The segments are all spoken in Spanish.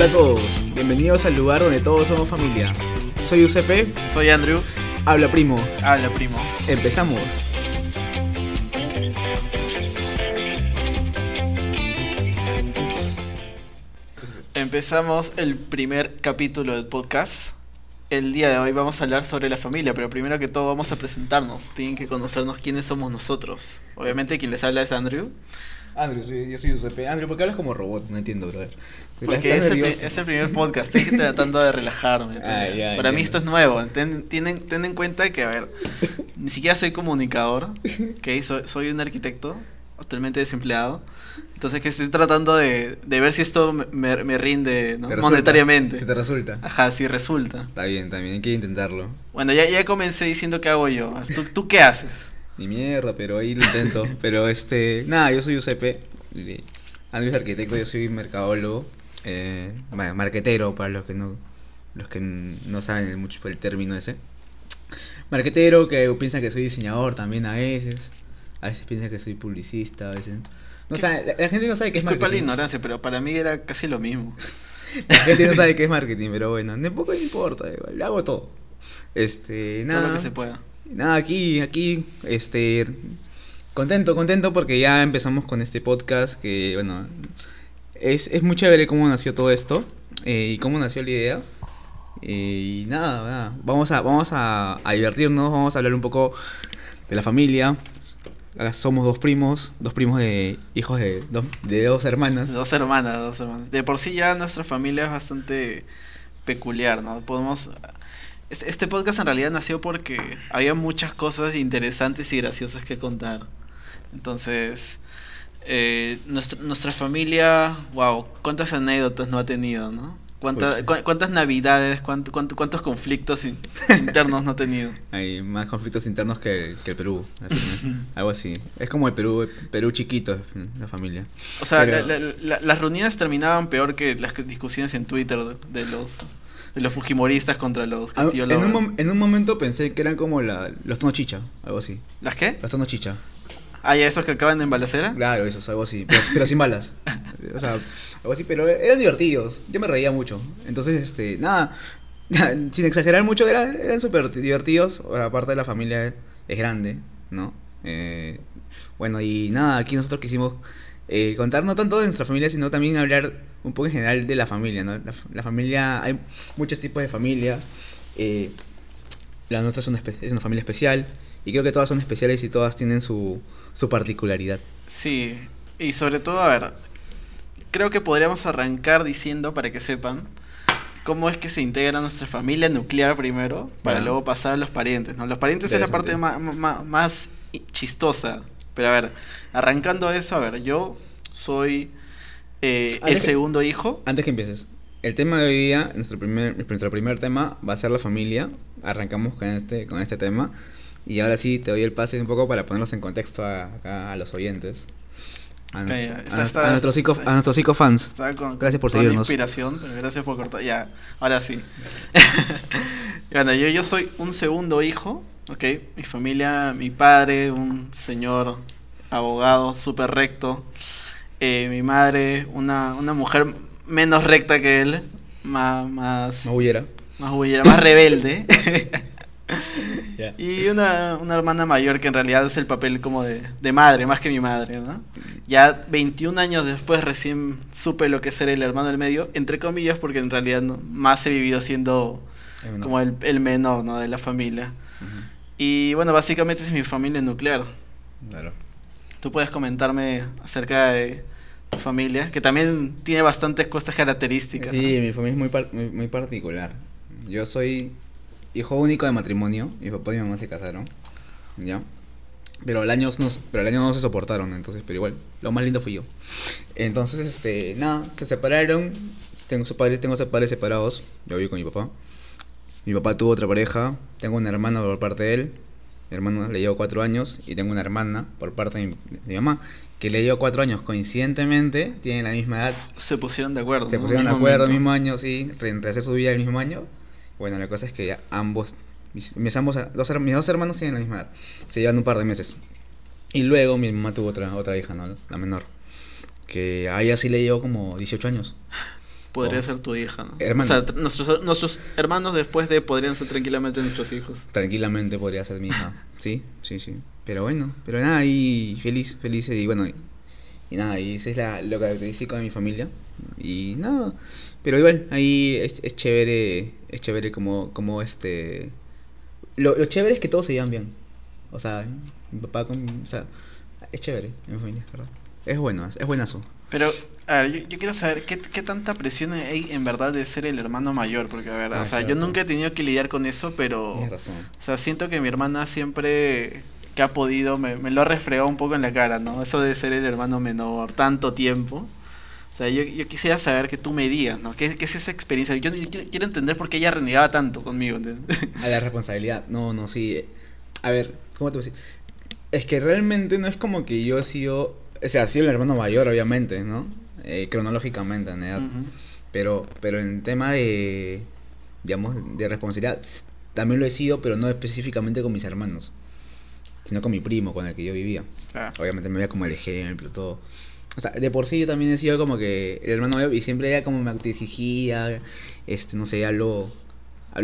Hola a todos, bienvenidos al lugar donde todos somos familia. Soy UCP, Soy Andrew. habla primo. Habla, primo. Empezamos. Empezamos el primer capítulo del podcast. El día de hoy vamos a hablar sobre la familia, pero primero que todo vamos a presentarnos. Tienen que conocernos quiénes somos nosotros. Obviamente quien les habla es Andrew, Andrew, yo soy UCP. Andrew, ¿por qué hablas como robot? No entiendo, brother. Porque es el, es el primer podcast. Estoy tratando de relajarme. Ah, ya, Para mí esto es nuevo. Ten, tienen, ten en cuenta que, a ver, ni siquiera soy comunicador. ¿ok? Soy, soy un arquitecto, actualmente desempleado. Entonces que estoy tratando de, de ver si esto me, me- rinde ¿no? Monetariamente. ¿Se te resulta? Ajá, sí resulta. Está bien, también hay que intentarlo. Bueno, ya, ya comencé diciendo qué hago yo. ¿Tú, ¿Tú qué haces? Ni mierda, pero ahí lo intento. pero este, nada, yo soy UCP. Andrew es arquitecto, yo soy mercadólogo. Eh, ma- marquetero, para los que no los que no saben mucho por el término ese. Marquetero que piensa que soy diseñador también a veces. A veces piensa que soy publicista, a veces. No sabe, la, la gente no sabe qué es Disculpa la marketing. ignorancia, pero para mí era casi lo mismo. La gente no sabe qué es marketing, pero bueno, tampoco importa, igual, le hago todo. Este, Todo nada. lo que se pueda. Nada, aquí, aquí, este, contento, contento porque ya empezamos con este podcast que, bueno, es, es muy chévere cómo nació todo esto eh, y cómo nació la idea. Eh, y nada, vamos, a, vamos a, divertirnos, vamos a hablar un poco de la familia. Somos dos primos, dos primos de hijos de dos, de dos hermanas. Dos hermanas, dos hermanas. De por sí ya nuestra familia es bastante peculiar, ¿no? Podemos... Este podcast en realidad nació porque había muchas cosas interesantes y graciosas que contar. Entonces, eh, nuestra, nuestra familia, wow, cuántas anécdotas no ha tenido, ¿no? Cuánta- Pucha. cu- cuántas navidades, cuánto- cuánto- cuántos conflictos in- internos no ha tenido. Hay más conflictos internos que, que el Perú, algo así. Es como el Perú, Perú chiquito, la familia. O sea, Pero- la- la- la- las reuniones terminaban peor que las discusiones en Twitter de, de los de los fujimoristas contra los Ah, Castillo en, un, en un momento pensé que eran como la, los tonos chicha, algo así. ¿Las qué? Los tonos chicha. Ah, ya esos que acaban en balacera. Claro, esos, algo así. Pero, sin balas. O sea, algo así, pero eran divertidos. Yo me reía mucho. Entonces, este, nada. Sin exagerar mucho, eran, eran súper divertidos. Aparte, la familia es grande, ¿no? Eh, bueno, y nada, aquí nosotros quisimos eh, contar no tanto de nuestra familia, sino también hablar un poco en general de la familia, ¿no? La, familia, hay muchos tipos de familia. eh, la nuestra es una familia especial. Y creo que todas son especiales y todas tienen su, su particularidad. Sí, y sobre todo, a ver, creo que podríamos arrancar diciendo, para que sepan, cómo es que se integra nuestra familia nuclear primero, para luego pasar a los parientes, ¿no? Los parientes es la parte más, i- chistosa. Pero a ver, arrancando eso, a ver, yo soy eh, el que- segundo hijo. Antes que empieces, el tema de hoy día, nuestro primer, nuestro primer tema va a ser la familia. Arrancamos con este, con este tema. Y ahora sí te doy el pase un poco para ponerlos en contexto a, acá a los oyentes. A, nuestro- a Está- está- a nuestros psico- a nuestros psicofans. Con, Gracias por con seguirnos. inspiración, pero gracias por cortar. Ya, ahora sí. bueno, yo, yo soy un segundo hijo, ¿ok? Mi familia, mi padre, un señor abogado súper recto. Eh, mi madre, una, una mujer menos recta que él, más, más, No huyera. más bullera, más rebelde. Y una, una hermana mayor que en realidad es el papel como de, de madre, más que mi madre, ¿no? Ya 21 años después recién supe lo que es ser el hermano del medio, entre comillas, porque en realidad no- más he vivido siendo como el, el menor, ¿no? De la familia. ujú, Y bueno, básicamente es mi familia nuclear. Claro. ¿Tú puedes comentarme acerca de tu familia? Que también tiene bastantes cosas características. ¿no? Sí, mi familia es muy, par- muy, muy particular. Yo soy hijo único de matrimonio. Mi papá y mi mamá se casaron. ¿Ya? Pero al año no, pero al año no se soportaron, entonces, pero igual, lo más lindo fui yo. Entonces, este, nada, se separaron. Tengo sus padres, tengo sus padres separados. Yo vivo con mi papá. Mi papá tuvo otra pareja. Tengo una hermana por parte de él. Mi hermano le llevo cuatro años. Y tengo una hermana por parte de mi, de mi mamá. Que le llevo cuatro años. Coincidentemente, tienen la misma edad. Se pusieron de acuerdo. Se pusieron de acuerdo el mismo año, sí, re- rehacer su vida el mismo año. Bueno, la cosa es que ya ambos, mis, mis ambos, dos, mis dos hermanos tienen la misma edad. Se llevan un par de meses. Y luego mi mamá tuvo otra, otra hija, ¿no? La menor. Que a ella sí le llevó como 18 años. podría Oh. ser tu hija, ¿no? Hermano. O sea, tr- nuestros, nuestros hermanos después de podrían ser tranquilamente nuestros hijos. Tranquilamente podría ser mi hija. Sí, sí, sí. Pero bueno, pero nada, y feliz, feliz y bueno. Y, y nada, y eso es la, lo característico de mi familia. Y nada, pero igual, ahí es, es chévere, es chévere como, como este... Lo, lo chévere es que todos se llevan bien. O sea, mi papá con... O sea, es chévere en mi familia, ¿verdad? Es bueno, es, buenazo. Pero, a ver, yo, yo quiero saber ¿qué, qué tanta presión hay en verdad de ser el hermano mayor, porque a ver, Ah, o sea, yo nunca he tenido que lidiar con eso, pero, Tienes razón. o sea, siento que mi hermana siempre que ha podido me, me lo ha refregado un poco en la cara, ¿no? Eso de ser el hermano menor tanto tiempo. O sea, yo, yo quisiera saber que tú me digas, ¿no? ¿Qué, qué es esa experiencia? Yo, yo quiero, entender por qué ella renegaba tanto conmigo. A la responsabilidad. No, no, sí. A ver, ¿cómo te voy a decir? Es que realmente no es como que yo he sido. O sea, he sido el hermano mayor, obviamente, ¿no? Eh, cronológicamente en edad. Pero, pero en tema de. Digamos, de responsabilidad, también lo he sido, pero no específicamente con mis hermanos. Sino con mi primo, con el que yo vivía. Obviamente me veía como el ejemplo, todo. O sea, de por sí yo también he sido como que el hermano y siempre era como me exigía, este, no sé, hablo,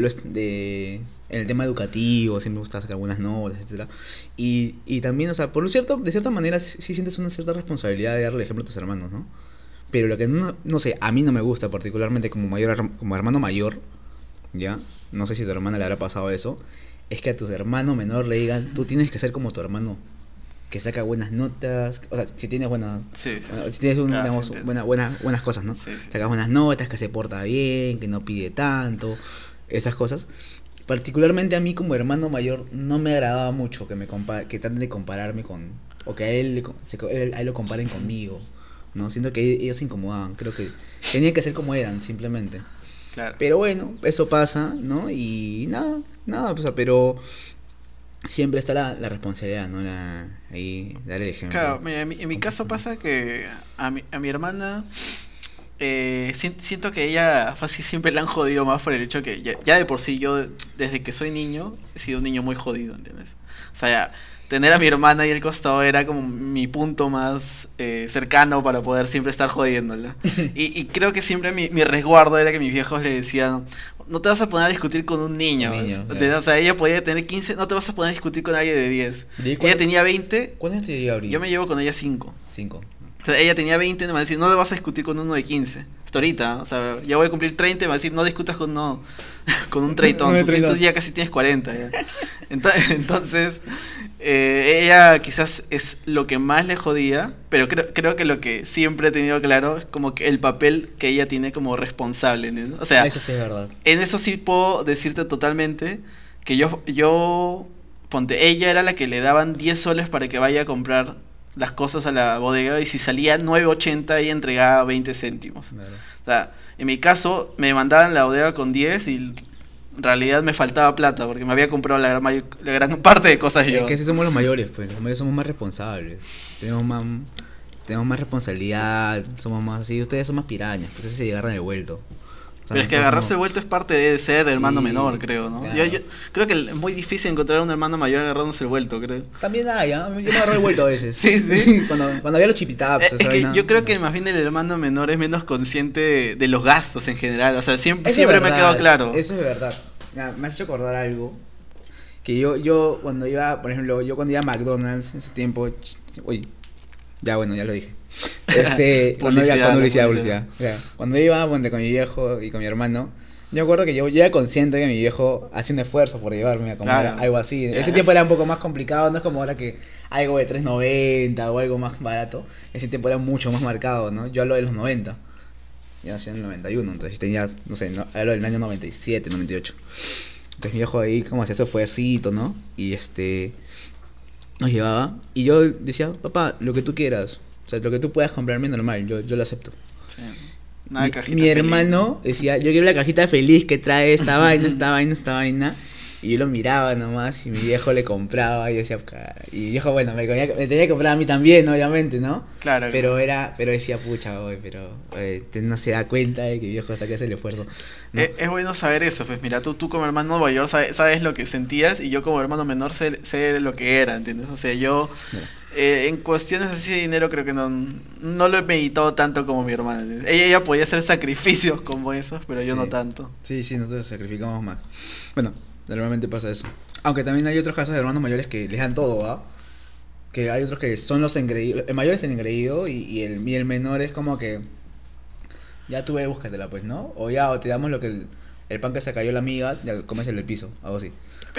est- de, en el tema educativo, siempre me gusta sacar buenas notas, etcétera Y, y también, o sea, por un cierto, de cierta manera sí, sientes una cierta responsabilidad de darle ejemplo a tus hermanos, ¿no? Pero lo que no, no sé, a mí no me gusta particularmente como, mayor, como hermano mayor, ¿ya? No sé si tu hermana le habrá pasado eso, es que a tu hermano menor le digan, tú tienes que ser como tu hermano, que saca buenas notas, o sea, si tienes buenas, Sí. bueno, si tienes un- Ah, sí, digamos, buena- buena- buenas cosas, ¿no? Sí. Sacas buenas notas, que se porta bien, que no pide tanto, esas cosas. Particularmente a mí como hermano mayor no me agradaba mucho que me que traten de compararme con o que a él, se él- a él lo comparen conmigo. No, siento que ellos se incomodaban, creo que tenían que ser como eran simplemente. Claro. Pero bueno, eso pasa, ¿no? Y nada, nada, o sea, pero siempre está la, la responsabilidad, ¿no? La, ahí, dar el ejemplo. Claro, mira, en mi, en mi caso pasa que a mi, a mi hermana eh, si- siento que ella fácil siempre la han jodido más por el hecho que ya, ya de por sí yo desde que soy niño he sido un niño muy jodido, ¿entiendes? O sea, ya, tener a mi hermana ahí al costado era como mi punto más eh, cercano para poder siempre estar jodiéndola. Y, y creo que siempre mi, mi resguardo era que mis viejos le decían, no te vas a poner a discutir con un niño. Un niño, claro. O sea, ella podía tener 15, no te vas a poner a discutir con alguien de 10. ¿Y Ella tenía 20, ¿Cuántos te ahorita? yo me llevo con ella 5. Cinco. O sea, ella tenía 20, me va a decir, no le vas a discutir con uno de 15. Hasta ahorita, o sea, ya voy a cumplir 30, me va a decir, no discutas con, uno, con un treitón, Un tú, tú ya casi tienes 40. ya. Ento- Entonces, eh, ella quizás es lo que más le jodía, pero creo, creo que lo que siempre he tenido claro es como que el papel que ella tiene como responsable. O sea, Eso sí es verdad. en eso sí puedo decirte totalmente que yo, yo, ponte, ella era la que le daban 10 soles para que vaya a comprar las cosas a la bodega y si salía 9.80 ella entregaba 20 céntimos. Claro. O sea, en mi caso me mandaban la bodega con 10 y en realidad me faltaba plata porque me había comprado la gran, mayo- la gran parte de cosas yo. Es que si somos los mayores, pues los mayores somos más responsables. Tenemos más, tenemos más responsabilidad, somos más así. Ustedes son más pirañas, pues se agarran el vuelto. O sea, Pero es que agarrarse el vuelto es parte de ser hermano Sí, menor, creo, ¿no? claro. Yo, yo creo que es muy difícil encontrar un hermano mayor agarrándose el vuelto, creo. También hay, ¿ah? Yo me agarro el vuelto a veces. Sí, sí. cuando, cuando había los chipitaps. Eh, es que yo creo que más bien el hermano menor es menos consciente de, de los gastos en general. O sea, siempre, siempre me ha quedado claro. Eso es verdad. Mira, me has hecho acordar algo. Que yo, yo cuando iba, por ejemplo, yo cuando iba a McDonald's en ese tiempo. Uy, ya bueno, ya lo dije. Este, cuando iba con publicidad, publicidad. Ya, Cuando iba ponte, con mi viejo y con mi hermano. Yo acuerdo que yo, yo era consciente que mi viejo hacía un esfuerzo por llevarme a comer Claro. algo así. Ya. Ese tiempo era un poco más complicado, no es como ahora que algo de 3.90 o algo más barato. Ese tiempo era mucho más marcado, ¿no? Yo hablo de los 90. Yo nací en el 91, entonces tenía, no sé, no, hablo del año 97, 98. Entonces mi viejo ahí como hacía su esfuercito, ¿no? Y este nos llevaba y yo decía, papá, lo que tú quieras, o sea, lo que tú puedas comprarme normal, yo, yo lo acepto. Sí. Nada de mi hermano decía, yo quiero la cajita feliz que trae esta vaina, esta vaina, esta vaina. Y yo lo miraba nomás y mi viejo le compraba y decía, y mi viejo, bueno, me, tenía- me tenía que comprar a mí también, obviamente, ¿no? Claro. Pero era, pero decía, pucha, güey, pero eh, te- no se da cuenta de que mi viejo está que hace el esfuerzo. ¿no? Es, es bueno saber eso, pues mira, tú, tú como hermano mayor sabes, sabes lo que sentías y yo como hermano menor sé, sé lo que era, ¿entiendes? O sea, yo Mira. Eh, en cuestiones así de dinero creo que no, no lo he meditado tanto como mi hermana. Ella, ella podía hacer sacrificios como esos, pero yo Sí. no tanto. Sí, sí, nosotros sacrificamos más. Bueno, normalmente pasa eso. Aunque también hay otros casos de hermanos mayores que les dan todo, ¿ah? Que hay otros que son los engreídos. El mayor es el engreído y, y el, y el menor es como que. Ya tú ve, búscatela, pues, ¿no? O ya, o te damos lo que el, el pan que se cayó la amiga, ya comes el piso, algo así.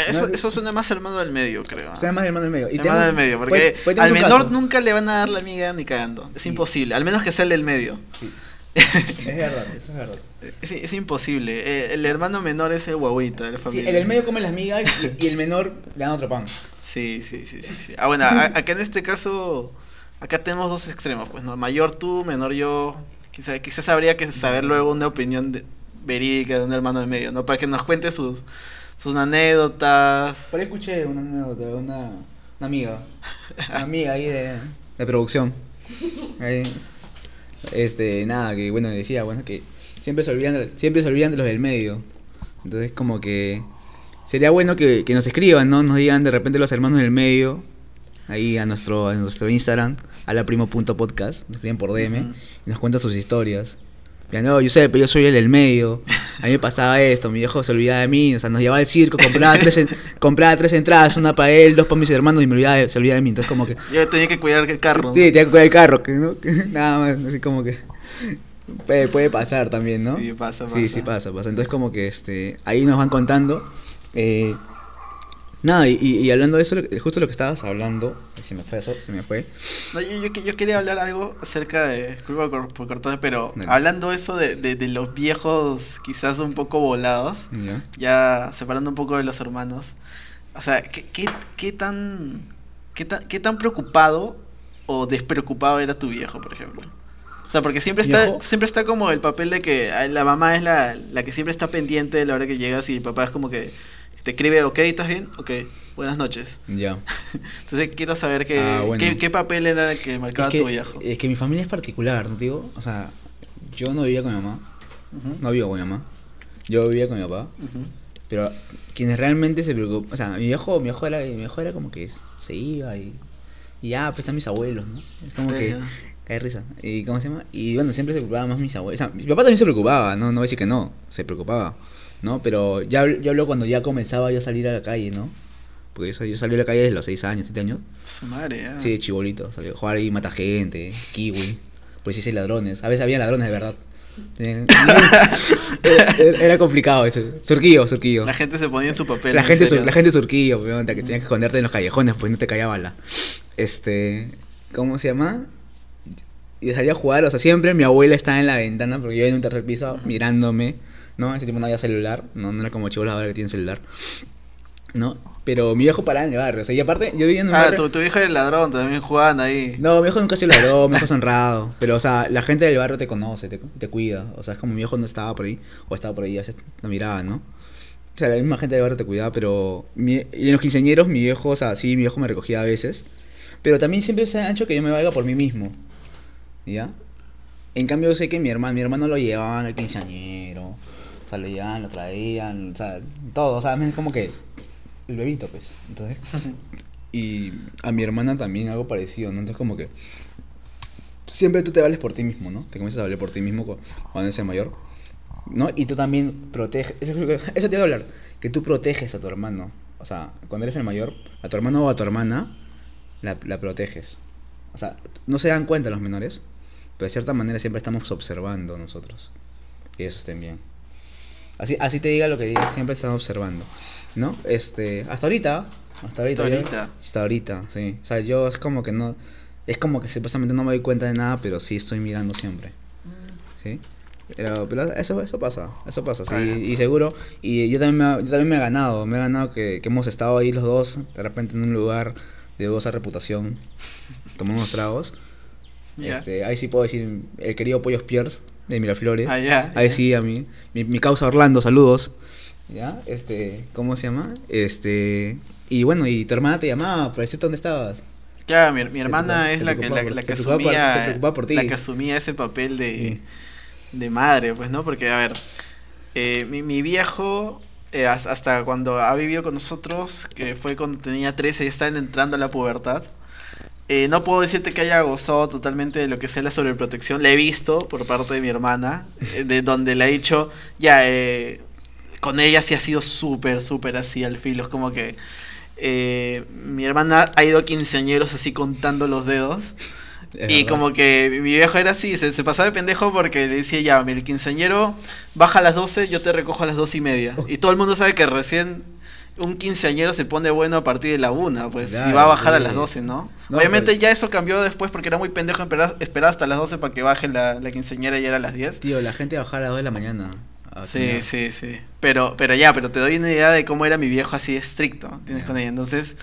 Eso, eso suena más hermano del medio, creo. Sea, más hermano del medio. hermano tenemos- del medio, porque puede- puede tener al menor caso. nunca le van a dar la amiga ni cagando. Es Sí. imposible, al menos que sea el del medio. Sí. Es verdad, eso es verdad. Es, es imposible. Eh, El hermano menor es el guaguita de la Sí, familia. el del medio come las migas y, y el menor le dan otro pan. Sí, sí, sí, sí, sí. Ah, bueno, a- acá en este caso, acá tenemos dos extremos, pues, ¿no? Mayor tú, menor yo. Quizás, quizás habría que saber luego una opinión de- verídica de un hermano de medio, ¿no? Para que nos cuente sus, sus anécdotas. Por ahí escuché una anécdota de una, una amiga. Una amiga ahí de, de producción. Ahí. Este, nada, que bueno, decía, bueno, que siempre se olvidan de, siempre se olvidan de los del medio. Entonces como que sería bueno que, que nos escriban, ¿no? Nos digan de repente los hermanos del medio. Ahí a nuestro, a nuestro Instagram, a la primo.podcast, nos escriben por DM y nos cuentan sus historias. Ya no, Giuseppe, yo soy el del medio. A mí me pasaba esto, mi viejo se olvidaba de mí, o sea, nos llevaba al circo, compraba tres, en- compraba tres entradas, una para él, dos para mis hermanos y me olvidaba de- se olvidaba de mí. Entonces como que, Yo tenía que cuidar el carro. sí, tenía que cuidar el carro, que, ¿no? Que nada más, así como que puede, puede pasar también, ¿no? Sí, pasa, Sí, pasa. sí pasa, pasa. Entonces como que este, ahí nos van contando. eh, nada, y, y- hablando de eso, justo lo que estabas hablando, se me fue eso, se me fue. No, yo, yo, yo quería hablar algo acerca de. Disculpa por, por cortar, pero Dale. hablando eso de, de, de los viejos, quizás un poco volados, ¿Ya? ya separando un poco de los hermanos. O sea, ¿qué, qué, qué tan, qué, tan, ¿qué tan preocupado o despreocupado era tu viejo, por ejemplo? O sea, porque siempre está, ¿Viejo? siempre está como el papel de que la mamá es la, la que siempre está pendiente de la hora que llegas y el papá es como que te escribe, ok, ¿estás bien? Ok, buenas noches. Ya. Entonces quiero saber qué, Ah, bueno. qué, qué papel era el que marcaba es que, tu viejo. Es que mi familia es particular, ¿no te digo? O sea, yo no vivía con mi mamá, no vivo con mi mamá. Yo vivía con mi papá, pero quienes realmente se preocupan, o sea, mi viejo, mi viejo era, mi viejo era como que se iba y, y ya, pues están mis abuelos, ¿no? Es como que ya. cae risa. ¿Y cómo se llama? Y bueno, siempre se preocupaban más mis abuelos. O sea, mi papá también se preocupaba, no, no voy a decir que no, se preocupaba, ¿no? Pero ya, yo hablo cuando ya comenzaba yo a salir a la calle, ¿no? Porque yo, yo salí a la calle desde los 6 años, 7 años. Su madre, ya. Sí, chibolito, salió a jugar ahí, mata gente, kiwi, policías y ladrones. A veces había ladrones de verdad. Tenían- era, era complicado eso. Surquillo, surquillo. La gente se ponía en su papel. La en gente, sur- la gente surquillo, que tenías que esconderte en los callejones, pues no te callaba bala. Este, ¿cómo se llama? Y salía a jugar, o sea, siempre mi abuela estaba en la ventana, porque yo en un tercer piso, mirándome, ¿no? Ese tiempo no había celular, no, no era como chivos ahora que tienen celular, ¿no? Pero mi viejo paraba en el barrio, o sea, y aparte, yo vivía en un Ah, barrio... tu, tu viejo era el ladrón, también jugaban ahí. No, mi viejo nunca ha sido ladrón, mi viejo es honrado. Pero, o sea, la gente del barrio te conoce, te, te cuida. O sea, es como mi viejo no estaba por ahí, o estaba por ahí, a veces no miraba, ¿no? O sea, la misma gente del barrio te cuidaba, pero. mi- y en los quinceañeros, mi viejo, o sea, sí, mi viejo me recogía a veces. Pero también siempre se ha hecho que yo me valga por mí mismo. ¿Ya? En cambio, yo sé que mi hermano, mi hermano lo llevaban al quinceañero. O sea, lo llevaban, lo traían, o sea, todo. O sea, es como que. El bebito, pues. Entonces. Y a mi hermana también algo parecido, ¿no? Entonces como que siempre tú te vales por ti mismo, ¿no? Te comienzas a valer por ti mismo cu- cuando eres el mayor, ¿no? Y tú también proteges, eso, eso te iba a hablar, que tú proteges a tu hermano, o sea, cuando eres el mayor, a tu hermano o a tu hermana, la, la proteges. O sea, no se dan cuenta los menores, pero de cierta manera siempre estamos observando nosotros, que ellos estén bien. Así, así te diga lo que diga, siempre están observando, ¿no? Este, hasta ahorita, hasta ahorita, Hasta yo- ahorita. hasta ahorita, sí. O sea, yo es como que no, es como que supuestamente no me doy cuenta de nada, pero sí estoy mirando siempre, ¿sí? Pero, pero eso, eso pasa, eso pasa, sí, ya. y seguro, y yo también, me, yo también me he ganado, me he ganado que, que hemos estado ahí los dos, de repente en un lugar de dudosa reputación, tomando unos tragos, Ya. este, ahí sí puedo decir, el querido Pollos Piers, de Miraflores, Ah, ya, ahí sí, a mí, mi, mi causa Orlando, saludos, ¿ya? Este, ¿cómo se llama? Este, y bueno, y tu hermana te llamaba para decirte dónde estabas. Claro, mi, hermana es la que, la, la que asumía por la que asumía ese papel de, Sí. de madre, pues, ¿no? Porque, a ver, eh, mi, mi viejo, eh, has- hasta cuando ha vivido con nosotros, que fue cuando tenía 13 y estaba entrando a la pubertad, Eh, no puedo decirte que haya gozado totalmente de lo que sea la sobreprotección. La he visto por parte de mi hermana, eh, de donde le he dicho, ya, eh, con ella sí ha sido súper, súper así al filo. Es como que eh, mi hermana ha ido a quinceañeros así contando los dedos. Es y verdad. como que mi viejo era así, se, se pasaba de pendejo porque le decía, ya, el quinceañero baja a las 12, yo te recojo a las 12 y media. Y todo el mundo sabe que recién un quinceañero se pone bueno a partir de la una, pues, y Claro, va a bajar a las 12, ¿no? No, Obviamente pero- ya eso cambió después porque era muy pendejo esperar, esperar hasta las 12 para que baje la, la quinceañera y era a las 10. Tío, la gente bajaba a las 2 de la mañana. a Sí, sí, sí. Pero, pero ya, pero te doy una idea de cómo era mi viejo así estricto, ¿tienes con ella? Entonces,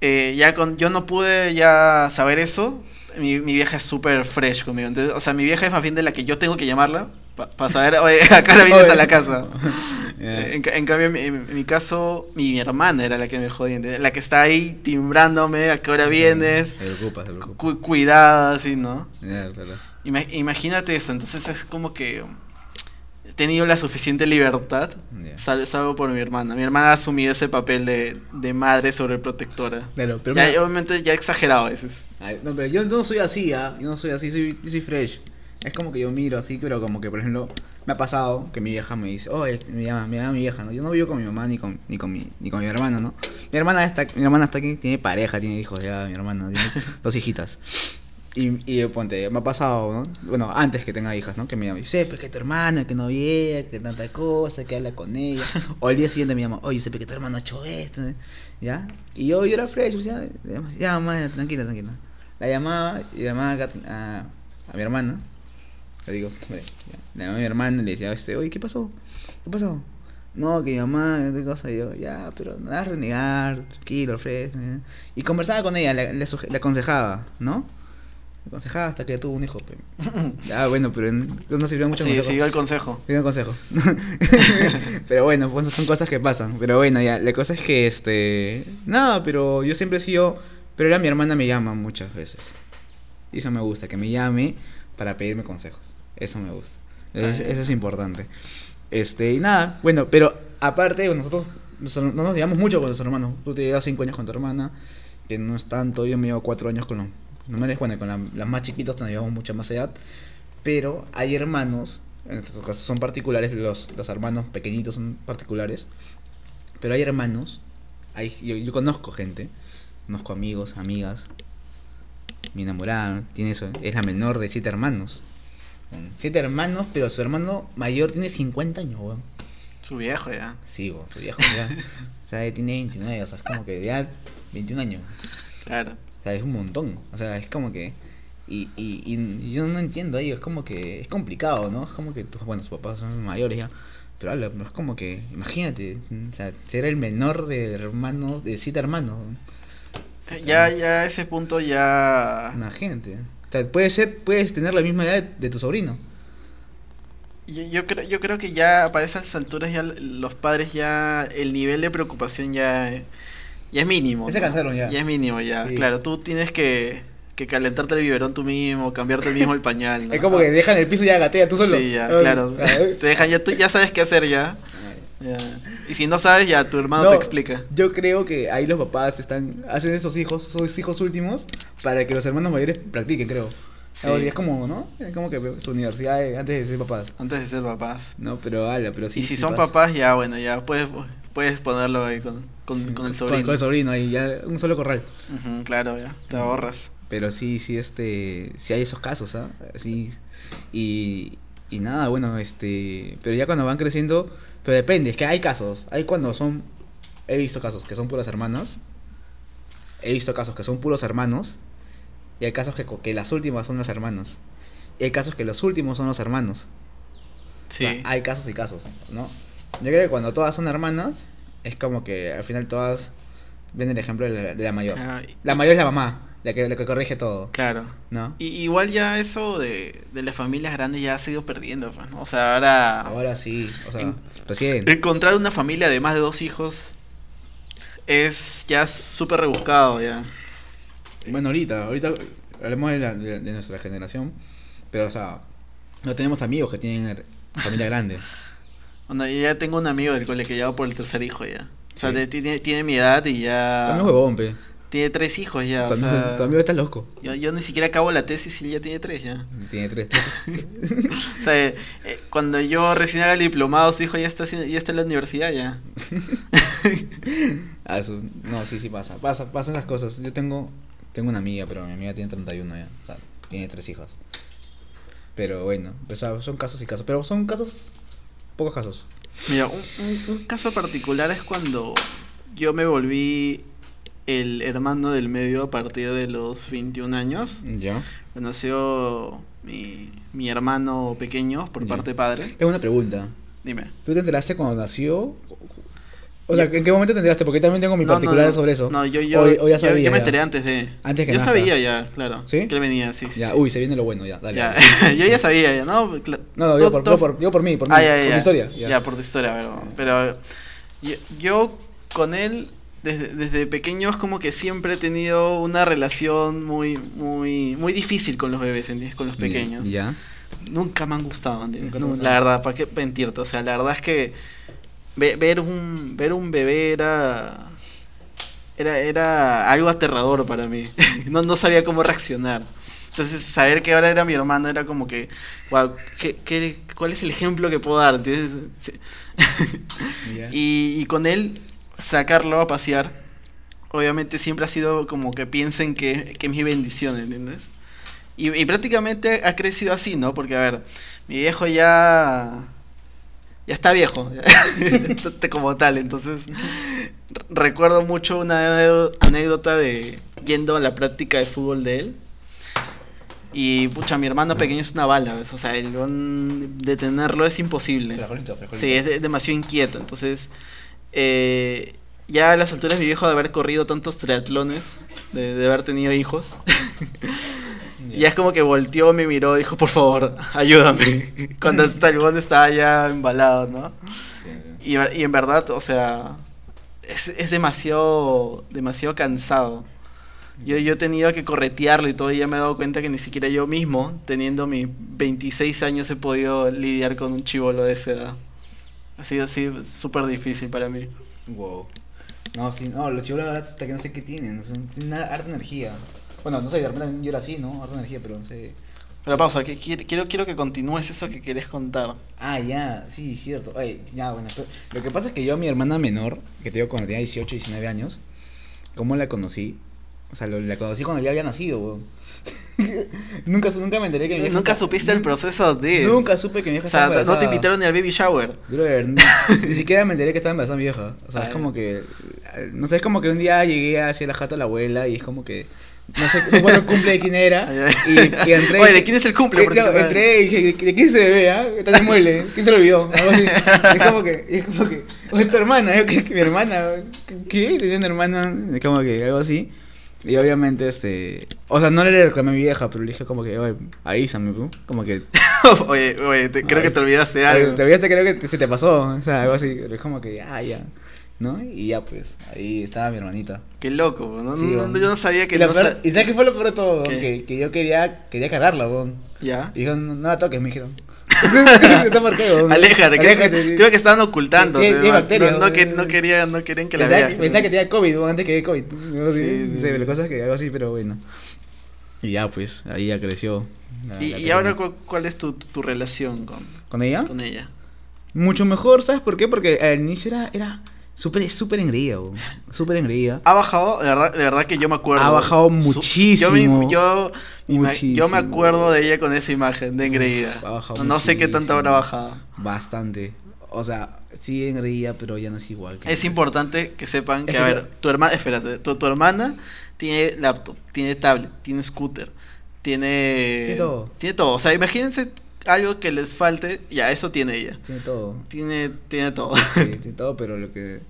eh, ya con, yo no pude ya saber eso. Mi, mi vieja es súper fresh conmigo. Entonces, o sea, mi vieja es más bien de la que yo tengo que llamarla para saber, oye, acá la vienes a la casa. Ya. En, en cambio, en, mi- en mi caso, mi, mi hermana era la que me jodía, la que está ahí timbrándome, a qué hora vienes, Se preocupa, se preocupa. cu- cuidada, así, ¿no? Verdad. Ima- imagínate eso, entonces es como que he tenido la suficiente libertad, Ya. sal- salvo por mi hermana. Mi hermana ha asumido ese papel de, de madre sobreprotectora. Claro, pero Ya, mira- obviamente ya he exagerado a veces. Ay, no, pero yo no soy así, ¿ah? Yo no soy así, soy, yo soy fresh. Es como que yo miro así, pero como que, por ejemplo, me ha pasado que mi vieja me dice, oye, me llama, me llama mi vieja, ¿no? Yo no vivo con mi mamá ni con, ni con, mi, ni con mi hermana, ¿no? Mi hermana está, mi hermana está aquí, tiene pareja, tiene hijos ya, mi hermana, tiene dos hijitas. Y, y ponte, me ha pasado, ¿no? Bueno, antes que tenga hijas, ¿no? Que me llama y dice, pues que tu hermana, que no viene, que tanta cosa, que habla con ella. O al día siguiente me llama, oye, sé que tu hermano ha hecho esto. ¿ya? Y yo, yo era fresh, pues, ya, ya, mamá, tranquila, tranquila. La llamaba y llamaba a, a, a mi hermana. Le digo, le llamaba a mi hermana y le decía, este, oye, ¿qué pasó? ¿Qué pasó? No, que mi mamá, qué cosa, y yo, ya, pero no vas a renegar, tranquilo. ¿eh? Y conversaba con ella, le, le, suge- le aconsejaba, ¿no? Le aconsejaba hasta que tuvo un hijo. Ya, bueno, pero no sirvió mucho Sí, consejo. siguió el consejo. Tengo un consejo. pero bueno, pues son cosas que pasan. Pero bueno, ya, la cosa es que este. Nada, pero yo siempre he sido. Pero ahora mi hermana me llama muchas veces. Y eso me gusta, que me llame para pedirme consejos. Eso me gusta. Es- eso es importante. Este, y nada, bueno, pero aparte, nosotros no nos llevamos mucho con nuestros hermanos. Tú te llevas 5 años con tu hermana, que no es tanto. Yo me llevo 4 años con los. No me bueno, con la- las más chiquitas nos llevamos mucha más edad. Pero hay hermanos, en estos casos son particulares, los, los hermanos pequeñitos son particulares. Pero hay hermanos, hay, yo, yo conozco gente, conozco amigos, amigas. Mi enamorada tiene eso, es la menor de siete hermanos. Siete hermanos, pero su hermano mayor tiene 50 años, weón. Su viejo ya. Sí, weón, su viejo ya. o sea, tiene 29, o sea, es como que ya 21 años. Claro. O sea, es un montón. O sea, es como que. Y, y, y yo no entiendo ahí, es como que. Es complicado, ¿no? Es como que. tus- Bueno, sus papás son mayores ya. Pero habla, es como que. Imagínate. O sea, ser el menor de hermanos. De siete hermanos. Ya, ya ese punto ya... Imagínate. O sea, puedes, ser, puedes tener la misma edad de, tu sobrino. Yo, yo creo, yo creo que ya para esas alturas ya los padres ya el nivel de preocupación ya, ya es mínimo. Ya se cansaron ya. Ya es mínimo ya. Sí. Claro, tú tienes que, que calentarte el biberón tú mismo, cambiarte el mismo el pañal. ¿no? Es como que dejan el piso y ya gatea tú solo. Sí, ya, Ay, claro. ay. Te dejan, ya tú ya sabes qué hacer ya. Ya. Y si no sabes, ya tu hermano No, te explica. Yo creo que ahí los papás están hacen esos hijos, esos hijos últimos, para que los hermanos mayores practiquen, creo. Sí. Algo así, Es como, ¿no? Es como que su universidad antes de ser papás. Antes de ser papás. No, pero ala, pero sí. y si sí son pasa. papás, ya bueno, ya puedes, puedes ponerlo ahí con, con, Sí, con el sobrino. Con, el sobrino ahí, ya un solo corral. Ujú, claro, ya. Te ahorras. Pero sí, sí, este, sí hay esos casos, ¿ah? Sí, y, y nada, bueno, este, pero ya cuando van creciendo, pero depende, es que hay casos, hay cuando son, he visto casos que son puras hermanas, he visto casos que son puros hermanos, y hay casos que, que las últimas son las hermanas, y hay casos que los últimos son los hermanos. O Sí. sea, hay casos y casos, ¿no? Yo creo que cuando todas son hermanas, es como que al final todas ven el ejemplo de la, de la mayor. Ah, La mayor es la mamá, la que, la que corrige todo, Claro. ¿no? Y, igual ya eso de, de las familias grandes ya se ha ido perdiendo, pues, ¿no? O sea, ahora Ahora sí, o sea, En- recién. encontrar una familia de más de dos hijos es ya súper rebuscado ya. Bueno, ahorita, ahorita hablemos de, la- de- de nuestra generación, pero o sea, no tenemos amigos que tienen familia grande. Bueno, yo ya tengo un amigo del cole que ya va por el tercer hijo ya. O sea, Sí. tiene, tiene mi edad y ya... También huevón, pe. Tiene tres hijos ya, Tu o amigo, sea, tu amigo está loco. yo, yo ni siquiera acabo la tesis y él ya tiene tres ya. Tiene tres. O sea, eh, cuando yo recién haga el diplomado, su hijo ya está, ya está en la universidad ya. Ah, eso- no, sí, sí pasa. Pasa, pasan esas cosas. Yo tengo, tengo una amiga, pero mi amiga tiene 31 ya. O sea, tiene tres hijos. Pero bueno, o sea, son casos y casos. Pero son casos, pocos casos. Mira, un, un- un caso particular es cuando yo me volví el hermano del medio a partir de los 21 años. Ya. Nació mi, mi hermano pequeño por Ya. parte de padre. Tengo una pregunta. Dime. ¿Tú te enteraste cuando nació? O sea, ¿en qué momento te enteraste? Porque también tengo mis No, no. sobre eso. No, yo, yo, o ya yo- sabía, yo me enteré antes de. Antes que Yo nazca. sabía ya, claro. ¿Sí? Que él venía, sí. sí, Ya, uy, se viene lo bueno, ya, dale. Ya, dale. yo ya sabía, ya, ¿no? No, no, todo- por, todo- digo por, mí, por mí, Ah, ya, ya, por mi historia. Ya. por tu historia, pero, pero yo, yo con él desde, desde pequeño es como que siempre he tenido una relación muy muy muy difícil con los bebés, ¿entiendes? Con los pequeños. Ya. Nunca me han gustado, ¿entiendes? No, la verdad, ¿para qué mentirte? O sea, la verdad es que ve- ver un ver un bebé era era era algo aterrador para mí. no no sabía cómo reaccionar. Entonces, saber que ahora era mi hermano era como que, wow, ¿qué, qué, cuál es el ejemplo que puedo dar? Y, y con él, sacarlo a pasear, obviamente siempre ha sido como que piensen que, que es mi bendición, ¿entiendes? Y, y prácticamente ha crecido así, ¿no? Porque, a ver, mi viejo ya... Ya está viejo, como tal, entonces re- recuerdo mucho una anécdota de yendo a la práctica de fútbol de él. Y pucha, mi hermano pequeño es una bala, ¿ves? O sea, el detenerlo es imposible. Frijolito, frijolito. Sí, es de- demasiado inquieto. Entonces, eh, ya a las alturas mi viejo de haber corrido tantos triatlones, de, de haber tenido hijos, ya es como que volteó, me miró dijo, por favor, ayúdame. Cuando el weón estaba ya embalado, ¿no? Y, y en verdad, o sea, es, es demasiado, demasiado cansado. Yo, yo he tenido que corretearlo y todo, y ya me he dado cuenta que ni siquiera yo mismo, teniendo mis 26 años, he podido lidiar con un chivolo de esa edad. Ha sido así súper difícil para mí. Wow. No, sí, no, los la verdad hasta que no sé qué tienen, son- tienen harta energía. Bueno, no sé, de repente yo era así, ¿no? Harta energía, pero no sé. Pero pausa, que quiero, quiero, quiero que continúes eso que querés contar. Ah, ya, sí, cierto. Ay, ya, bueno, pero- lo que pasa es que yo a mi hermana menor, que te digo cuando tenía 18, 19 años, ¿cómo la conocí? O sea, lo- la conocí cuando ya había nacido, weón. nunca, nunca me enteré que mi vieja Nunca estaba- supiste el proceso de... Nunca supe que mi vieja O sea, estaba no te embarazada. invitaron ni al baby shower. Brother, ni, ni siquiera me enteré que estaba embarazada mi vieja. O sea, Ah, es como que. No sé, es como que un día llegué hacia la jata de la abuela y es como que. No sé recuerdo el cumple de quién era. Y, y entré. Oye, ¿de quién es el cumple? Eh, no, entré y dije, ¿de quién se bebe, ah? Está en el mueble. ¿Quién se lo olvidó? Algo así. Y es como que. y es como que. Oye, tu hermana, ¿eh? ¿Qué, mi hermana. ¿Qué? Tenía una hermana. Es como que algo así. Y obviamente, este. O sea, no le reclamé a mi vieja, pero le dije como que, oye, avísame, ¿no? Como que. oye, oye, te- creo Ay, que te olvidaste de algo. te olvidaste, creo que te- se te pasó, o sea, algo así, pero es como que, ah, ya, ¿no? Y ya, pues, ahí estaba mi hermanita. Qué loco, ¿no? Sí, No- no- yo no sabía que y, la no peor- sa- ¿Y sabes qué fue lo peor de todo? Que, que yo quería, quería cargarla, weón. ¿Ya? Y dijeron, no, no la toques, me dijeron. ¿Está weón? Aléjate, creo, que- Aléjate. creo que estaban ocultando. No, no, que- no querían, no querían que la veas. pensaba que tenía COVID, weón, antes que de COVID. No, sí, cosas que algo así, pero bueno. Y ya, pues, ahí ya creció. la- Y, la y ahora, pequeña. ¿cuál, es tu, tu relación con, ¿Con ella? con ella? Mucho mejor, ¿sabes por qué? Porque al inicio era, era súper, súper engreída. Súper engreída. Ha bajado, de verdad, de verdad que yo me acuerdo. Ha bajado muchísimo. Yo, yo, yo me acuerdo de ella con esa imagen de engreída. No, sé qué tanto habrá bajado. Bastante. O sea, sí engreía, pero ya no es igual. que Es antes. importante que sepan que, Es a ver, tu hermana, espérate, tu, tu hermana tiene laptop, tiene tablet, tiene scooter, tiene... Tiene todo. Tiene todo. O sea, imagínense algo que les falte, ya, eso tiene ella. Tiene todo. Tiene, tiene todo. Sí, tiene todo, pero lo que.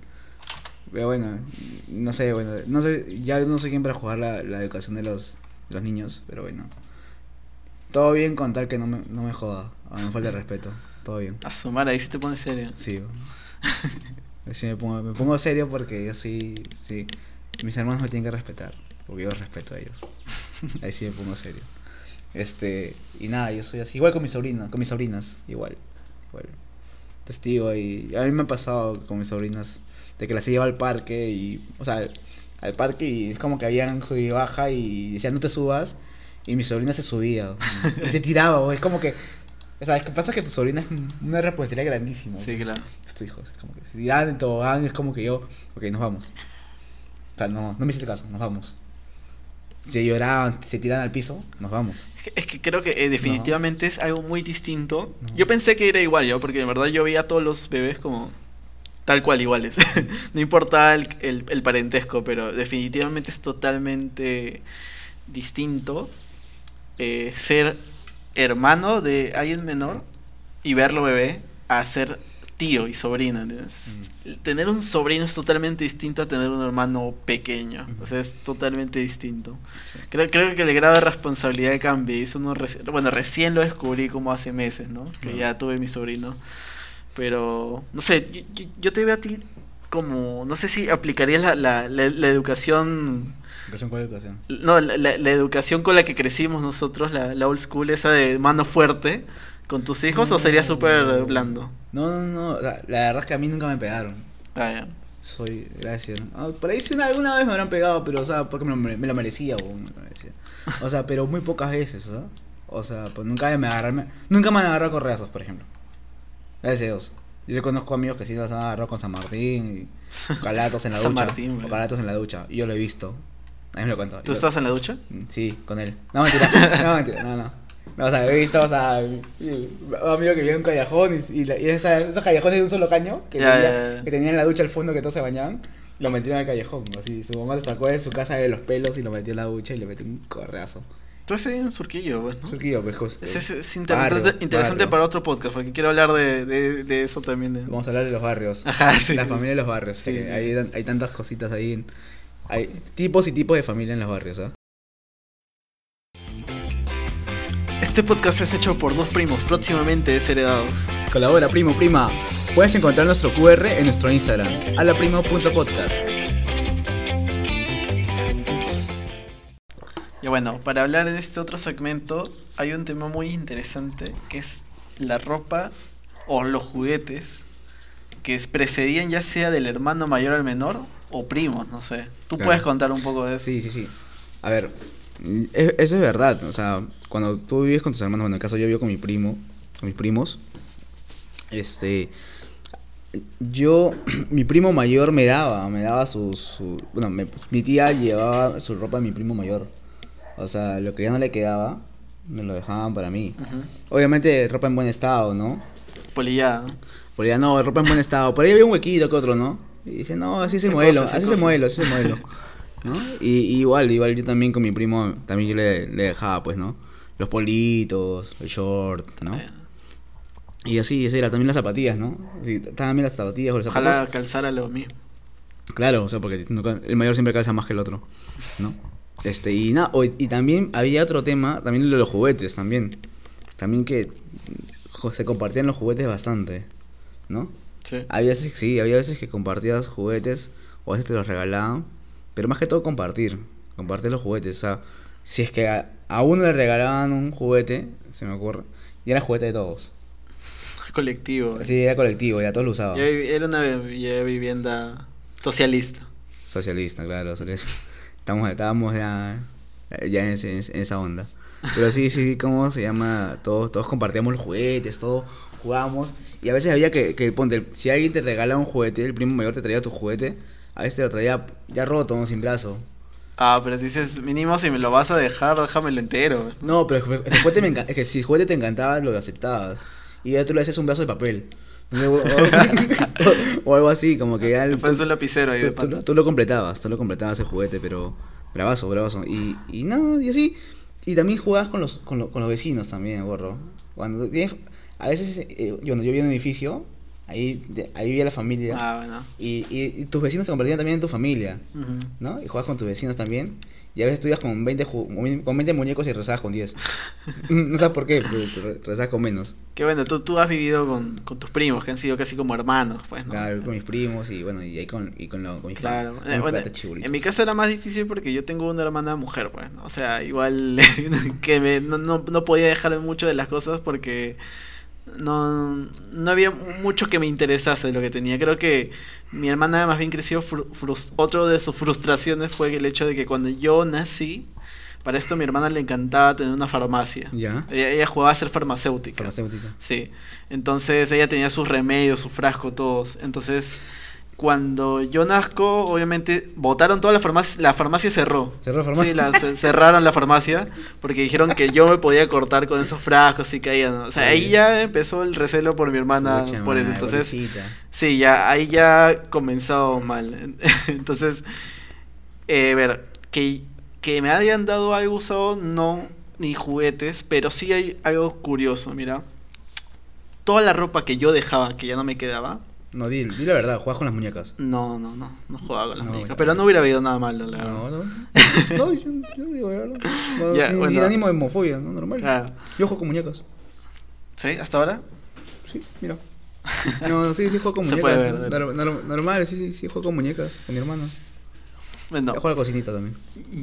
Pero bueno, no sé, bueno, no sé, ya no sé quién para jugar la, la educación de los, de los niños, pero bueno. Todo bien con tal que no me, no me joda, o no me falte respeto. Todo bien. A sumar, ahí sí te pones serio. Sí. Sí me pongo, me pongo serio porque yo sí, sí. Mis hermanos me tienen que respetar. Porque yo respeto a ellos. Ahí sí me pongo serio. Este, y nada, yo soy así. Igual con mis sobrinos, con mis sobrinas, igual. igual. Testigo y a mí me ha pasado con mis sobrinas de que las he llevado al parque y, o sea, al parque y es como que habían sub y baja y decían no te subas y mi sobrina se subía y se tiraba, o es como que o sea, es que pasa que tu sobrina es una responsabilidad grandísima. Sí, claro. Es tu hijo, es como que se tiraban en tobogán, es como que yo, ok, nos vamos. O sea, no, no me hiciste caso, nos vamos. Si lloraban, se tiraban al piso, nos vamos. Es que, es que creo que eh, definitivamente es algo muy distinto. No. Yo pensé que era igual, yo, porque en verdad yo veía a todos los bebés como tal cual iguales. no importa el, el- el parentesco, pero definitivamente es totalmente distinto eh, ser hermano de alguien menor y verlo bebé a ser tío y sobrino. ¿entiendes? Tener un sobrino es totalmente distinto a tener un hermano pequeño. O sea, es totalmente distinto. Creo, creo que el grado de responsabilidad cambia. Eso no reci- bueno, recién lo descubrí como hace meses, ¿no? Que ya tuve mi sobrino. Pero, no sé, yo, yo- yo te veo a ti como, no sé si aplicarías la, la, la, la educación, Educación, ¿cuál educación? no, la, educación con la que crecimos nosotros, la, la old school, esa de mano fuerte, con tus hijos, o sería súper blando? No, no, no, la verdad es que a mí nunca me pegaron. Ah, ya. Soy, gracias. Ah, por ahí sí una, alguna vez me habrán pegado, pero o sea, porque me lo, me lo merecía, o me lo merecía. O sea, pero muy pocas veces, ¿o sea? O sea, pues nunca me agarraron, nunca me han agarrado correazos, por ejemplo. Gracias a Dios. Yo conozco amigos que sí los han agarrado con San Martín y calatos en la San ducha. Martín, o calatos en la ducha. Y yo lo he visto. A mí me lo cuento. ¿Tú Yo- estás en la ducha? Sí, con él. No, mentira. No, mentira. No, no. No, o sea, he visto, o sea, un amigo que en un callejón y, y, esos callejones de un solo caño que, Ya, tenía, ya, ya. que tenía en la ducha al fondo que todos se bañaban, lo metieron al callejón. Así, su mamá le sacó de su casa de los pelos y lo metió en la ducha y le metió un correazo. Tú estás en Surquillo, pues, ¿no? Surquillo, pues, Jos- Es, es- es barrio, interesante, barrio. para otro podcast, porque quiero hablar de, de, de eso también. de- Vamos a hablar de los barrios. Ajá, sí. La familia de los barrios. Sí. Hay, hay tantas cositas ahí. en- hay tipos y tipos de familia en los barrios, ¿ah? Este podcast es hecho por dos primos, próximamente desheredados. Colabora, primo, prima. Puedes encontrar nuestro QR en nuestro Instagram, alaprimo.podcast. Y bueno, para hablar de este otro segmento, hay un tema muy interesante que es la ropa o los juguetes que precedían ya sea del hermano mayor al menor o primos, no sé. ¿Tú Claro. puedes contar un poco de eso? Sí, sí, sí. A ver, es- eso es verdad. O sea, cuando tú vives con tus hermanos, bueno, en el caso yo vivo con mi primo, con mis primos, este, yo, mi primo mayor me daba, me daba su, su bueno, me- mi tía llevaba su ropa a mi primo mayor. O sea, lo que ya no le quedaba, me lo dejaban para mí. Obviamente ropa en buen estado, ¿no? Polillada. Porque ya no, ropa en buen estado. Por ahí había un huequito que otro, ¿no? Y dice, no, así es el Se modelo, así es el modelo, así es el modelo. ¿No? Y, y igual, igual yo también con mi primo, también yo le, le dejaba, pues, ¿no? Los politos, el short, ¿no? Y así, así era, también las zapatillas, ¿no? Sí, estaban bien las zapatillas o los zapatos. Ojalá calzara lo mismo. Claro, o sea, porque el mayor siempre calza más que el otro, ¿no? Este, y nada, o- y también había otro tema, también lo de los juguetes, también. También que se compartían los juguetes bastante, ¿no? Sí. Había veces, sí, había veces que compartías juguetes o a veces te los regalaban, pero más que todo compartir, compartir los juguetes. O sea, si es que a, a uno le regalaban un juguete, se me ocurre, y era juguete de todos. Colectivo. Sí, era colectivo, ya todos lo usaban. Era una vivienda socialista. Socialista, claro, socialista. Estamos, estábamos ya, ya en, ese- en esa onda. Pero sí, sí, ¿cómo se llama? Todos, todos compartíamos los juguetes, todos jugábamos. Y a veces había que, que ponte, si alguien te regala un juguete, el primo mayor te traía tu juguete, a veces te lo traía ya roto, sin brazo. Ah, pero dices, mínimo si me lo vas a dejar, déjamelo entero. No, pero el juguete me es que si el juguete te encantaba, lo aceptabas. Y ya tú le haces un brazo de papel. O, o- o algo así, como que ya el, Después un lapicero ahí de tú, tú- pata. tú lo completabas, tú lo completabas el juguete, pero bravazo, bravazo. Y, y no, y así. Y también jugabas con los, con, lo- con los vecinos también, gorro. Cuando tienes, a veces, eh, cuando yo vivía en un edificio, ahí, de- ahí vivía la familia. Ah, bueno. Y, y, y tus vecinos se convertían también en tu familia, Ujú. ¿no? Y jugabas con tus vecinos también. Y a veces estudias con 20, ju- con 20 muñecos y rezabas con 10. no sabes por qué, pero, rezabas con menos. Qué bueno, tú, tú has vivido con, con tus primos, que han sido casi como hermanos, pues, ¿no? Claro, con mis primos y bueno, y ahí con, y con, lo- con mis Claro, eh, bueno, en mi caso era más difícil porque yo tengo una hermana mujer, pues, ¿no? O sea, igual que me, no, no, no podía dejar mucho de las cosas porque no, no había mucho que me interesase de lo que tenía. Creo que mi hermana más bien creció, otro de sus frustraciones fue el hecho de que cuando yo nací, para esto a mi hermana le encantaba tener una farmacia. Ya. Ella, ella jugaba a ser farmacéutica. Farmacéutica. Sí. Entonces ella tenía sus remedios, su frasco, todos. Entonces, cuando yo nazco, obviamente botaron toda la farmacia, la farmacia cerró. ¿Cerró la farmacia? Sí, la, cerraron la farmacia porque dijeron que yo me podía cortar con esos frascos y caían. O sea, ahí ya empezó el recelo por mi hermana Pucha por eso. Entonces, pobrecita. sí, ya ahí ya comenzó mal. Entonces, eh, ver, que, que me hayan dado algo usado, no, ni juguetes, pero sí hay algo curioso, mira. Toda la ropa que yo dejaba, que ya no me quedaba, No, di, di la verdad, juegas con las muñecas. no, no, no, no jugaba con las No, muñecas. ya. Pero no hubiera habido nada malo, la verdad. No, no. No, yo, yo digo, la verdad. No, Ya, sin, bueno. sin ánimo de homofobia, ¿no? Normal. Claro. Yo juego con muñecas. ¿Sí? ¿Hasta ahora? Sí, mira. No, sí, sí juego con Se muñecas. puede ver, normal, sí, sí, sí juego con muñecas, con mi hermano. Bueno, juego a la cocinita también.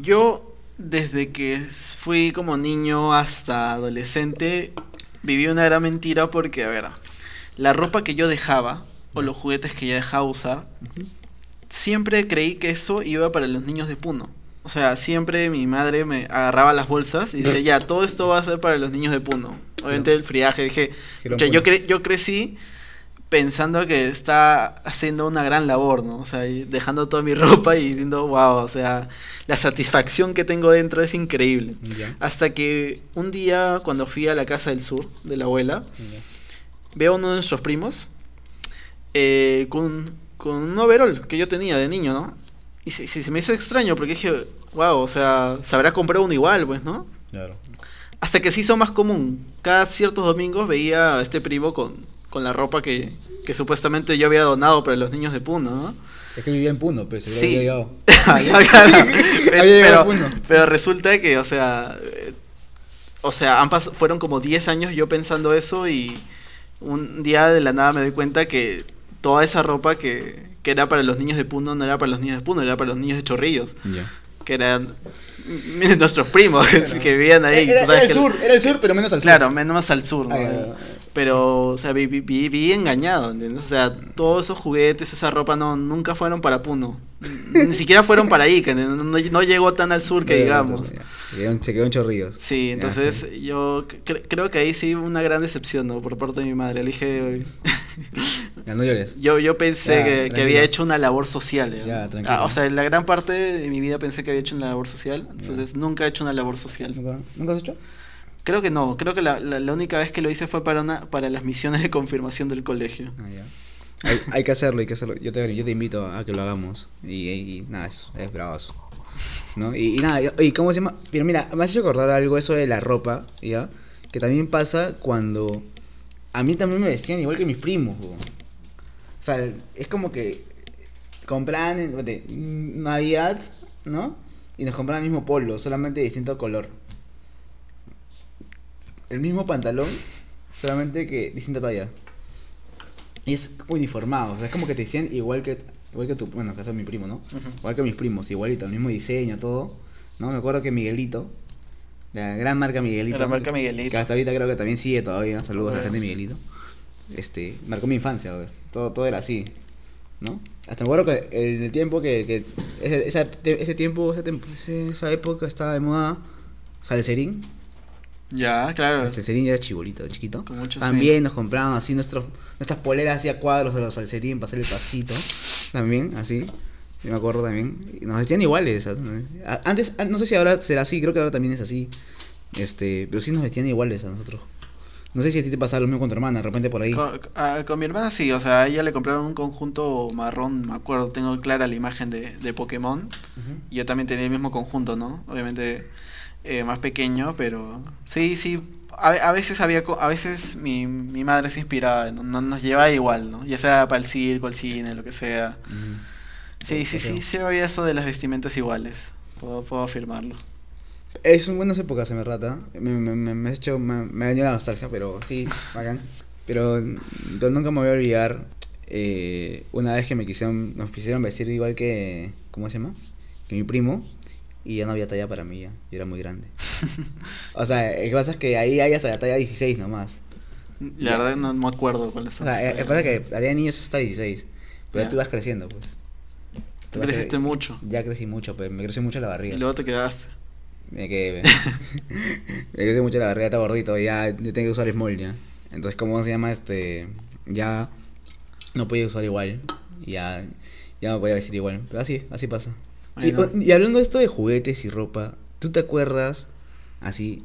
Yo, desde que fui como niño hasta adolescente, viví una gran mentira porque, a ver, la ropa que yo dejaba, o los juguetes que ya dejaba usar, siempre creí que eso iba para los niños de Puno. O sea, siempre mi madre me agarraba las bolsas y decía, ya, todo esto va a ser para los niños de Puno. Obviamente el friaje, dije, o sea, yo, cre- yo crecí pensando que está haciendo una gran labor, ¿no? O sea, dejando toda mi ropa y diciendo, wow, o sea, la satisfacción que tengo dentro es increíble. Hasta que un día, cuando fui a la casa del sur de la abuela, veo a uno de nuestros primos eh, con, con un overall que yo tenía de niño, ¿no? Y se, se- se me hizo extraño porque dije, wow, o sea, se habrá comprado uno igual, pues, ¿no? Claro. Hasta que se hizo más común. Cada ciertos domingos veía a este primo con, con la ropa que, que supuestamente yo había donado para los niños de Puno, ¿no? Es que vivía en Puno, pues, Sí. había llegado. Había llegado pero, Puno. pero resulta que, o sea, eh, o sea, han fueron como 10 años yo pensando eso y un día de la nada me doy cuenta que toda esa ropa que, que era para los niños de Puno no era para los niños de Puno, era para los niños de Chorrillos, que eran nuestros primos que vivían ahí. Era, el sur, era el sur, pero menos al sur. Claro, menos más al sur, ¿no? Pero, o sea, vi, vi- engañado, ¿entiendes? O sea, todos esos juguetes, esa ropa, no, nunca fueron para Puno. Ni siquiera fueron para Ica, no, no- no llegó tan al sur que digamos. Se quedó en- Se quedó en chorrillos. Sí, entonces yo cre- creo que ahí sí hubo una gran decepción, ¿no? Por parte de mi madre. Le dije, no llores. yo, yo pensé Ya, que, había hecho una labor social. ¿ya? Ya, tranquilo. Ah, o sea, en la gran parte de mi vida pensé que había hecho una labor social, entonces nunca he hecho una labor social. ¿Nunca, ¿Nunca has hecho? Creo que no, creo que la, la, única vez que lo hice fue para una para las misiones de confirmación del colegio. Ah, ya. Hay, hay que hacerlo, hay que hacerlo. Yo te, yo te invito a que lo hagamos. Y, nada, es, es bravazo. ¿No? Y, nada, y, ¿cómo se llama? Pero mira, me has hecho acordar algo eso de la ropa, ¿ya? Que también pasa cuando a mí también me vestían igual que mis primos. O sea, es como que compraban en Navidad, ¿no? Y nos compraban el mismo polo, solamente de distinto color. El mismo pantalón, solamente que distinta talla. Y es uniformado, o sea, es como que te decían igual que igual que tu, bueno, que es mi primo, ¿no? Igual que mis primos, igualito, el mismo diseño, todo. ¿No? Me acuerdo que Miguelito, la gran marca Miguelito. La marca Miguelito. Que hasta ahorita creo que también sigue todavía. Saludos a la gente de Miguelito. Este, marcó mi infancia, pues, todo, todo era así. ¿No? Hasta me acuerdo que en el tiempo que, que ese, ese tiempo, ese tiempo- esa época estaba de moda Salserín. Ya, claro. El Salserín era chibolito, chiquito. Con También nos compraban así nuestros, nuestras poleras así a cuadros de los Salserín para hacer el pasito. También, así. Yo me acuerdo también. Nos vestían iguales. Antes, no sé si ahora será así, creo que ahora también es así. Este, pero sí nos vestían iguales a nosotros. No sé si a ti te pasaba lo mismo con tu hermana, de repente por ahí. Con, a- con mi hermana sí, o sea, a ella le compraron un conjunto marrón, me acuerdo, tengo clara la imagen de, de Pokémon. Y yo también tenía el mismo conjunto, ¿no? Obviamente eh, más pequeño, pero sí, sí. A, a veces había, a veces mi, mi madre se inspiraba, no, no- nos llevaba igual, ¿no? Ya sea para el circo, el cine, lo que sea. Ujú. Sí, sí, sí, sí había eso de las vestimentas iguales. Puedo, puedo afirmarlo. Es un buenas épocas, en verdad. ¿ah? Me, me, me, me ha hecho, me, me ha venido la nostalgia, pero sí, bacán. Pero mm, yo nunca me voy a olvidar eh, una vez que me quisieron, nos quisieron vestir igual que, ¿cómo se llama? Que mi primo. Y ya no había talla para mí ya, yo era muy grande. O sea, lo que pasa es que ahí hay hasta la talla 16 nomás. La Ya. verdad no me acuerdo cuáles O son. sea, eh, pasa que la de niños es hasta 16. Pero Ya. tú vas creciendo, pues. Tú vas creciste cre- mucho. Ya crecí mucho, pues. Me creció mucho la barriga. Y luego te quedaste. Me quedé. me creció mucho la barriga, está gordito. Ya, ya tengo que usar small ya. Entonces, ¿cómo se llama? Este. Ya. No podía usar igual. Ya. Ya no podía vestir igual. Pero así, así pasa. Y, Bueno. y hablando de esto de juguetes y ropa, ¿tú te acuerdas así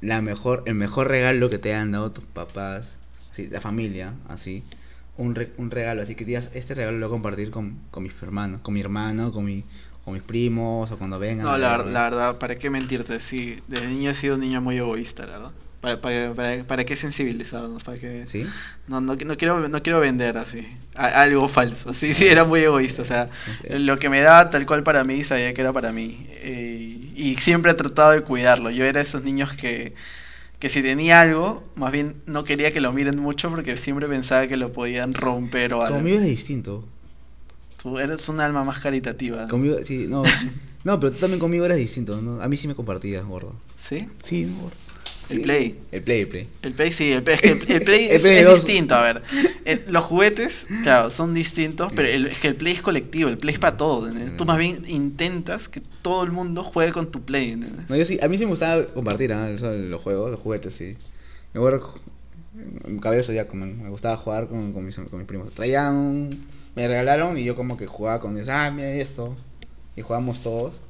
la mejor el mejor regalo que te han dado tus papás, así, la familia, así? Un, re- un regalo, así que digas, este regalo lo voy a compartir con, con mis hermanos, con mi hermano, con mi con mis primos o cuando vengan. No, la, la verdad, ¿para qué mentirte? Sí, desde niño he sido un niño muy egoísta, la verdad. ¿Para, para, para, para qué sensibilizarnos? ¿Para qué? ¿Sí? No, no, no quiero, no quiero vender así, a- algo falso. Sí, sí, era muy egoísta. O sea, lo que me daba tal cual para mí, sabía que era para mí. Eh, y siempre he tratado de cuidarlo. Yo era de esos niños que, que si tenía algo, más bien no quería que lo miren mucho porque siempre pensaba que lo podían romper o algo. Conmigo era distinto. Tú eres un alma más caritativa. ¿no? Conmigo, sí, no. No, pero tú también conmigo eras distinto, ¿no? A mí sí me compartías, gordo. ¿Sí? Sí, no, El. Play. El play, el play. El Play sí, el Play, es que el, el Play El Play es distinto, a ver. El- los juguetes, claro, son distintos, pero el- es que el Play es colectivo, el Play es para todos. ¿entendés? Tú más bien intentas que todo el mundo juegue con tu Play. ¿entendés? No, yo sí, a mí sí me gustaba compartir. Eso, los juegos, los juguetes, sí. Me acuerdo, Cabello Zodíaco, man, me gustaba jugar con, con, mis, con mis primos. Traían un- me regalaron y yo como que jugaba con ellos, ah, mira esto. Y jugábamos todos.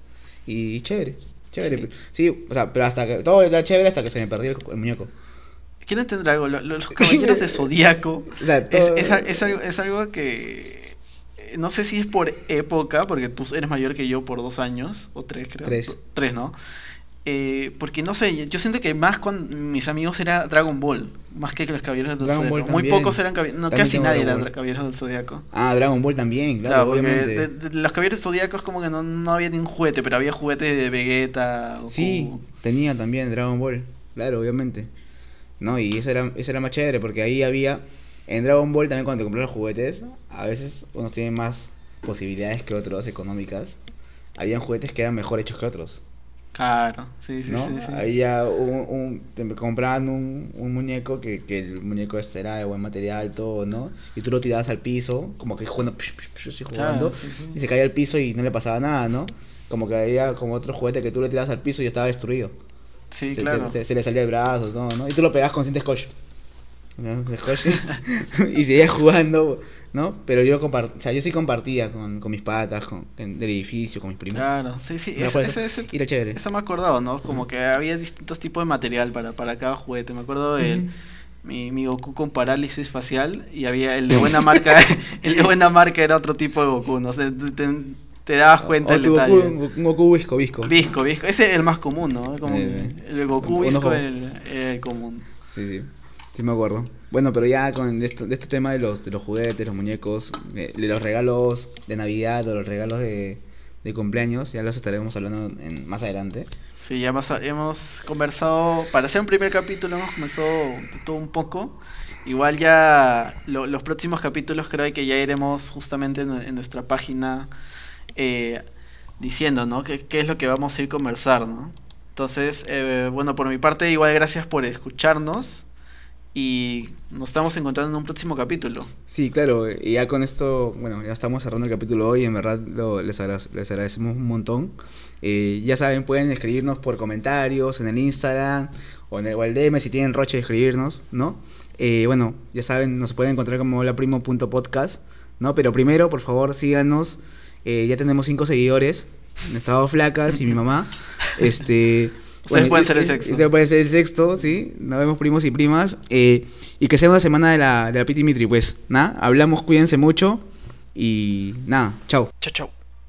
Y chévere, chévere. Sí. o sea, pero hasta que, todo era chévere hasta que se me perdió el, el muñeco. Quiero entender algo, lo- lo- los caballeros de Zodíaco O sea, es, todo- es, a- es algo, es algo que eh, no sé si es por época, porque tú eres mayor que yo por dos años, o tres creo. Tres. Tres, ¿no? Eh, porque no sé, yo siento que más con mis amigos era Dragon Ball, más que los caballeros del. Ball Muy pocos eran caballeros, no, casi nadie Dragon era Ball. caballeros del Zodíaco. Ah, Dragon Ball también, claro, Claro, obviamente. de- de- los caballeros zodíacos como que no, no había ningún juguete, pero había juguetes de Vegeta, Goku. Sí, tenía también Dragon Ball, claro, obviamente. No, y eso era, eso era más chévere porque ahí había, en Dragon Ball también cuando te compras los juguetes, a veces unos tienen más posibilidades que otros económicas. Habían juguetes que eran mejor hechos que otros, Claro, sí, sí, ¿no? sí. sí. Había un, un- te compraban un, un muñeco que, que el muñeco este era de buen material, todo, ¿no? Y tú lo tirabas al piso, como que jugando, psh, psh, psh, así jugando, Claro, sí, sí. y se caía al piso y no le pasaba nada, ¿no? Como que había como otro juguete que tú le tirabas al piso y estaba destruido. Sí, se, claro. se- se- se le salía el brazo, todo, ¿no? Y tú lo pegabas con cinta scotch. ¿no? De scotch. y seguías jugando, ¿no? Pero yo compart o sea, yo sí compartía con, con mis patas, con, en- del edificio, con mis primos. Claro, sí, sí. Ese, eso. ese- Y era chévere. eso me he acordado, ¿no? Como que había distintos tipos de material para, para cada juguete. Me acuerdo del Ujú. mi, mi Goku con parálisis facial y había el de buena marca. el de buena marca era otro tipo de Goku, ¿no? sé, te, te- dabas cuenta O del tu detalle. Goku, un Goku- visco, visco. Visco, Visco. Ese es el más común, ¿no? Como Eh, el Goku Visco el, el común. Sí, sí. Sí me acuerdo. Bueno, pero ya con esto, de este tema de los, de los juguetes, los muñecos, de, de los regalos de Navidad o los regalos de, de cumpleaños, ya los estaremos hablando en, más adelante. Sí, ya hemos, hemos conversado, para hacer un primer capítulo hemos conversado de todo un poco. Igual ya lo- los próximos capítulos creo que ya iremos justamente en, nuestra página eh, diciendo, ¿no? ¿Qué, qué es lo que vamos a ir conversar, ¿no? Entonces, eh, bueno, por mi parte igual gracias por escucharnos y nos estamos encontrando en un próximo capítulo. Sí, claro, y ya con esto, bueno, ya estamos cerrando el capítulo hoy, en verdad lo- les, agra- les agradecemos un montón. Eh, ya saben, pueden escribirnos por comentarios en el Instagram o en el Waldm si tienen roche de escribirnos, ¿no? Eh, bueno, ya saben, nos pueden encontrar como laprimo.podcast, ¿no? Pero primero, por favor, síganos. Eh, ya tenemos cinco seguidores, nuestras dos flacas y mi mamá. Este... Ustedes pueden ser el sexto. Ustedes pueden ser el sexto, sí. Nos vemos primos y primas. Eh, y que sea una semana de la, de la Piti Mitri, pues. Nada, hablamos, cuídense mucho. Y nada, chao. Chao, chao.